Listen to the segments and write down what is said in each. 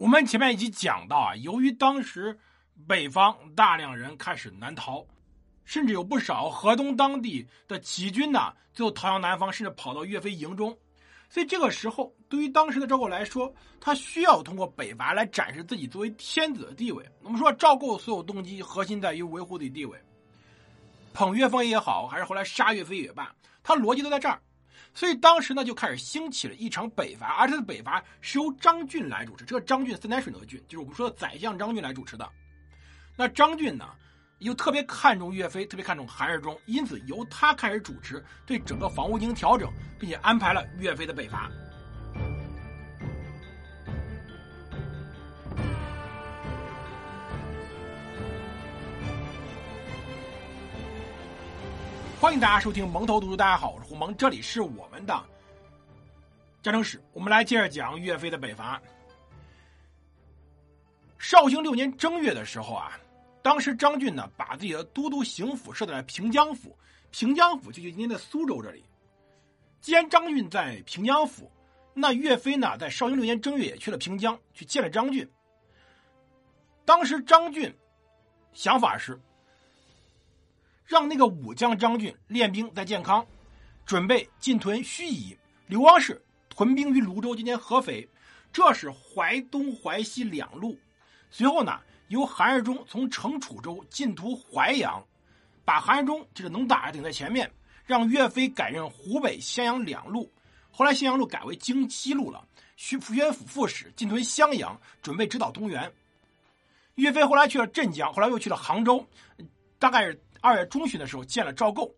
我们前面已经讲到啊，由于当时北方大量人开始南逃，甚至有不少河东当地的起义军呢，最后逃向南方，甚至跑到岳飞营中。所以这个时候，对于当时的赵构来说，他需要通过北伐来展示自己作为天子的地位。我们说赵构所有动机核心在于维护自己地位，捧岳飞也好，还是后来杀岳飞也罢，他逻辑都在这儿。所以当时呢，就开始兴起了一场北伐，而这次北伐是由张俊来主持。这个张俊，三点水那个俊，就是我们说的宰相张俊来主持的。那张俊呢，又特别看重岳飞，特别看重韩世忠，因此由他开始主持对整个防务进行调整，并且安排了岳飞的北伐。欢迎大家收听蒙头读书，大家好，我是胡蒙，这里是我们的战争史。我们来接着讲岳飞的北伐。绍兴六年正月的时候啊，当时张俊呢把自己的都督行府设在了平江府，平江府就就今天的苏州这里。既然张俊在平江府，那岳飞呢在绍兴六年正月也去了平江，去见了张俊。当时张俊想法是。让那个武将张俊练兵在建康，准备进屯盱眙。刘光世屯兵于泸州（今天合肥），这是淮东、淮西两路。随后呢，由韩世忠从程楚州进图淮阳，把韩世忠这个能打的顶在前面，让岳飞改任湖北、襄阳两路。后来襄阳路改为京西路了。徐福宣府副使进屯襄阳，准备直捣东原。岳飞后来去了镇江，后来又去了杭州，大概是。二月中旬的时候见了赵构，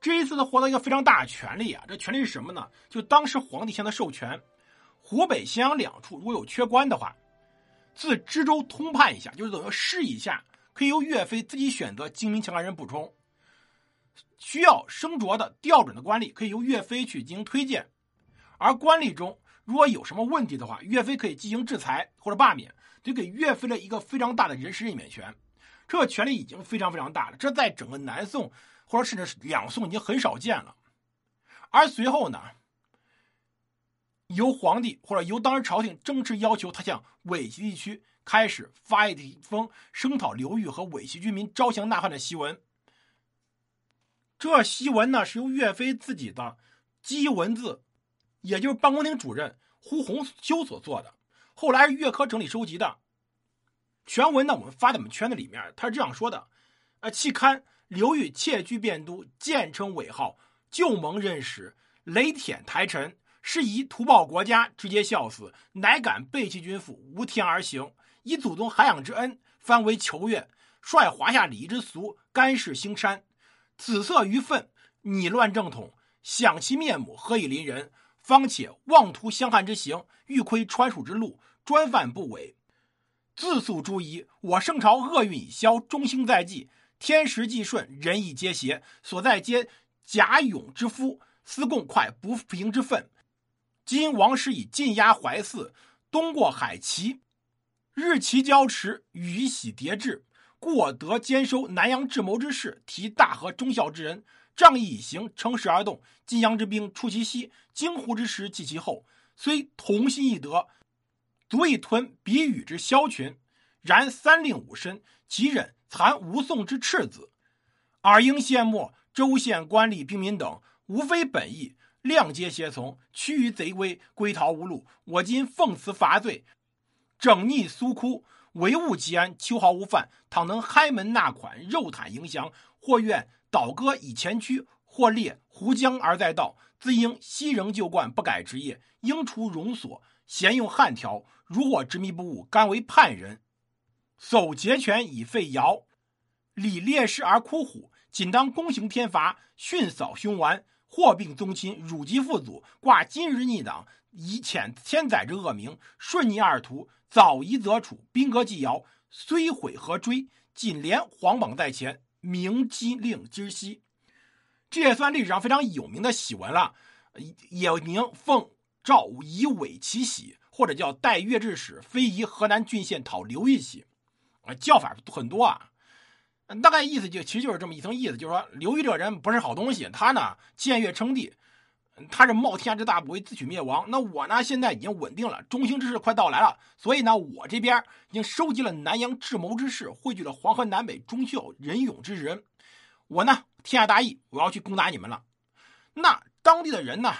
这一次他获得一个非常大的权利啊！这权利是什么呢？就当时皇帝向他授权，湖北、襄阳两处如果有缺官的话，自知州通判一下，就是等于试一下，可以由岳飞自己选择精明强干人补充。需要升擢的调准的官吏，可以由岳飞去进行推荐。而官吏中如果有什么问题的话，岳飞可以进行制裁或者罢免，就给岳飞了一个非常大的人事任免权。这权力已经非常非常大了，这在整个南宋或者甚至两宋已经很少见了。而随后呢，由皇帝或者由当时朝廷正式要求他向伪齐地区开始发一封声讨刘裕和伪齐居民招降纳汉的檄文。这檄文呢是由岳飞自己的机文字，也就是办公厅主任胡宏修所做的，后来岳科整理收集的。全文呢，我们发在我们圈子里面。他是这样说的：，呃，弃刊刘裕窃居汴都，建称伪号，旧蒙认识，雷舔台臣，是以图报国家，直接孝死，乃敢背弃君父，无天而行，以祖宗涵养之恩，翻为求愿，率华夏礼仪之俗，干涉兴山，此色于愤，拟乱正统，想其面目，何以临人？方且妄图相汉之行，欲窥川蜀之路，专犯不违。自诉诸夷，我圣朝厄运已消，中兴在即，天时既顺，人意皆谐，所在皆甲勇之夫，思共快不平之愤。今王师以进压淮泗，东过海齐，日齐交持，雨喜迭至，故我得兼收南阳智谋之士，提大河忠孝之人，仗义以行，乘势而动。晋阳之兵出其西，荆湖之师继其后，虽同心义德。足以吞比羽之枭群，然三令五申，其忍残吴宋之赤子，尔应羡慕州县官吏兵民等，无非本意，谅皆胁从，趋于贼威，归逃无路。我今奉辞伐罪，整逆苏窟，维务吉安，秋毫无犯。倘能开门纳款，肉袒迎降，或愿倒戈以前驱，或列胡江而在道，自应西仍旧惯，不改职业，应除戎所。咸用汉条，如我执迷不悟，甘为叛人。守节权以废尧，礼烈士而哭虎。仅当公行天罚，训扫凶顽，祸病宗亲，辱及父祖。挂今日逆党，以遣千载之恶名。顺逆二途，早夷则处。兵革既尧，虽毁何追？仅连皇榜在前，明机令今夕。这也算历史上非常有名的檄文了，也名奉。赵以伪其喜，或者叫代越制使非遗河南郡县讨刘义喜，啊，叫法很多啊。大概意思就其实就是这么一层意思，就是说刘裕这个人不是好东西，他呢僭越称帝，他是冒天下之大不韪自取灭亡。那我呢，现在已经稳定了，中兴之势快到来了，所以呢，我这边已经收集了南阳智谋之士，汇聚了黄河南北忠孝仁勇之人。我呢，天下大义，我要去攻打你们了。那当地的人呢，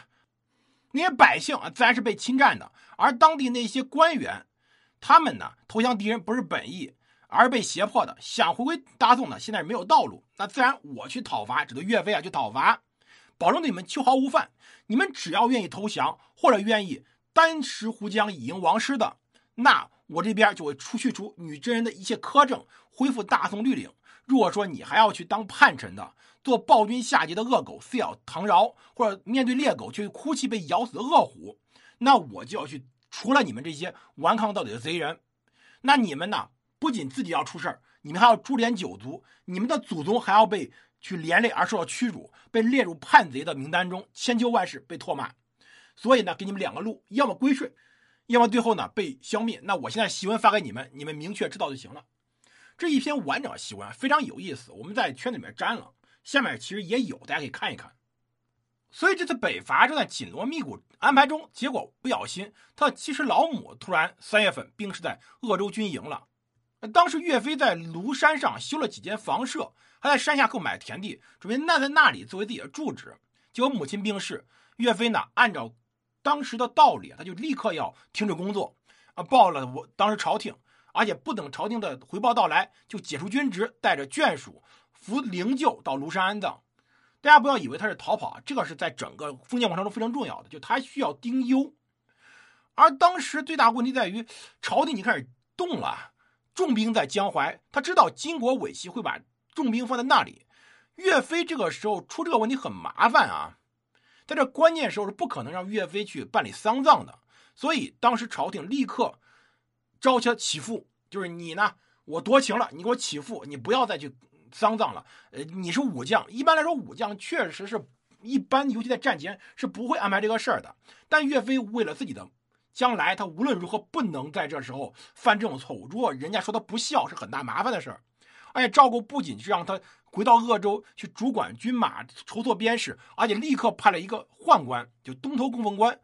那些百姓啊，自然是被侵占的。而当地那些官员，他们呢，投降敌人不是本意，而是被胁迫的。想回归大宋呢，现在是没有道路。那自然我去讨伐，指的岳飞啊，去讨伐。保证对你们秋毫无犯。你们只要愿意投降，或者愿意单食胡江以迎王师的，那我这边就会除去除女真人的一切苛政，恢复大宋律令。如果说你还要去当叛臣的，做暴君下级的恶狗，撕咬唐饶，或者面对猎狗去哭泣被咬死的恶虎，那我就要去除了你们这些顽抗到底的贼人。那你们呢？不仅自己要出事儿，你们还要株连九族，你们的祖宗还要被。去连累而受到驱逐，被列入叛贼的名单中，千秋万世被唾骂。所以呢，给你们两个路：要么归顺，要么最后呢被消灭。那我现在檄文发给你们，你们明确知道就行了。这一篇完整的檄文非常有意思，我们在圈子里面粘了，下面其实也有，大家可以看一看。所以这次北伐正在紧锣密鼓安排中，结果不小心，他的七十老母突然三月份病逝在鄂州军营了。当时岳飞在庐山上修了几间房舍，还在山下购买田地，准备纳在那里作为自己的住址。结果母亲病逝，岳飞呢，按照当时的道理，他就立刻要停止工作，啊，报了我当时朝廷，而且不等朝廷的回报到来，就解除军职，带着眷属扶灵柩到庐山安葬。大家不要以为他是逃跑，这个是在整个封建王朝中非常重要的，就他需要丁忧。而当时最大问题在于，朝廷已经开始动了。重兵在江淮，他知道金国尾齐会把重兵放在那里。岳飞这个时候出这个问题很麻烦啊，在这关键时候是不可能让岳飞去办理丧葬的。所以当时朝廷立刻招他起复，就是你呢，我夺情了，你给我起复，你不要再去丧葬了。呃，你是武将，一般来说武将确实是一般，尤其在战前是不会安排这个事儿的。但岳飞为了自己的。将来他无论如何不能在这时候犯这种错误。如果人家说他不孝，是很大麻烦的事儿。而且赵构不仅是让他回到鄂州去主管军马、筹措边事，而且立刻派了一个宦官，就东头供奉官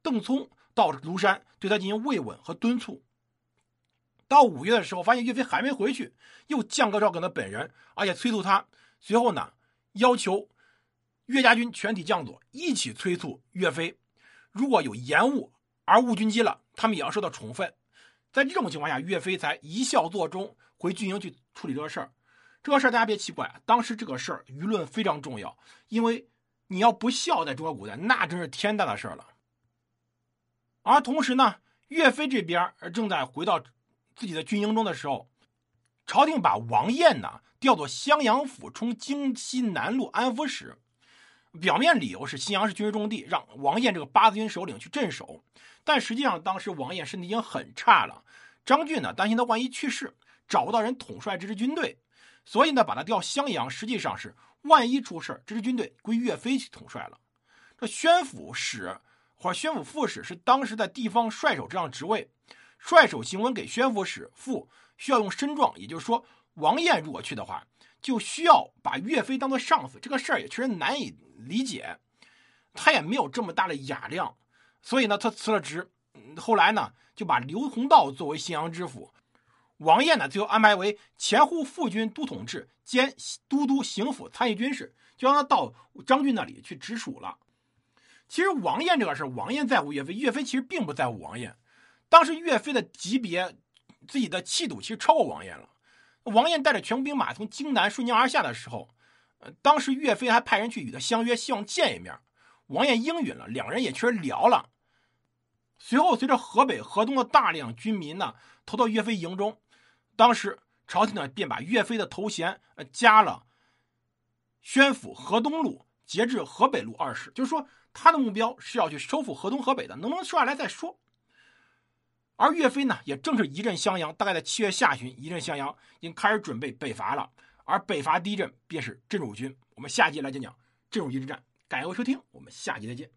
邓聪到庐山对他进行慰问和敦促。到五月的时候，发现岳飞还没回去，又降格召给他本人，而且催促他。随后呢，要求岳家军全体将佐一起催促岳飞，如果有延误。而误军机了，他们也要受到处分。在这种情况下，岳飞才一笑作终，回军营去处理这个事儿。这个事儿大家别奇怪，当时这个事儿舆论非常重要，因为你要不孝，在中国古代那真是天大的事儿了。而同时呢，岳飞这边正在回到自己的军营中的时候，朝廷把王彦呢调做襄阳府充京西南路安抚使。表面理由是新阳是军事重地，让王彦这个八字军首领去镇守。但实际上，当时王彦身体已经很差了。张俊呢，担心他万一去世，找不到人统帅这支军队，所以呢，把他调襄阳，实际上是万一出事这支军队归岳飞去统帅了。这宣抚使或者宣抚副使是当时在地方帅首这样职位，帅守行文给宣抚使副需要用申状，也就是说，王彦如果去的话。就需要把岳飞当做上司，这个事儿也确实难以理解。他也没有这么大的雅量，所以呢，他辞了职。后来呢，就把刘洪道作为信阳知府，王彦呢，最后安排为前护副军都统制兼都督行府参议军事，就让他到张俊那里去直属了。其实王彦这个事儿，王彦在乎岳飞，岳飞其实并不在乎王彦。当时岳飞的级别、自己的气度，其实超过王彦了。王彦带着全部兵马从荆南顺江而下的时候，呃，当时岳飞还派人去与他相约，希望见一面。王彦应允了，两人也确实聊了。随后，随着河北、河东的大量军民呢投到岳飞营中，当时朝廷呢便把岳飞的头衔呃加了宣抚河东路节制河北路二使，就是说他的目标是要去收复河东、河北的，能不能收下来再说。而岳飞呢，也正是一阵襄阳，大概在七月下旬，一阵襄阳已经开始准备北伐了。而北伐第一阵便是镇汝军。我们下集来讲讲镇汝军之战。感谢收听，我们下集再见。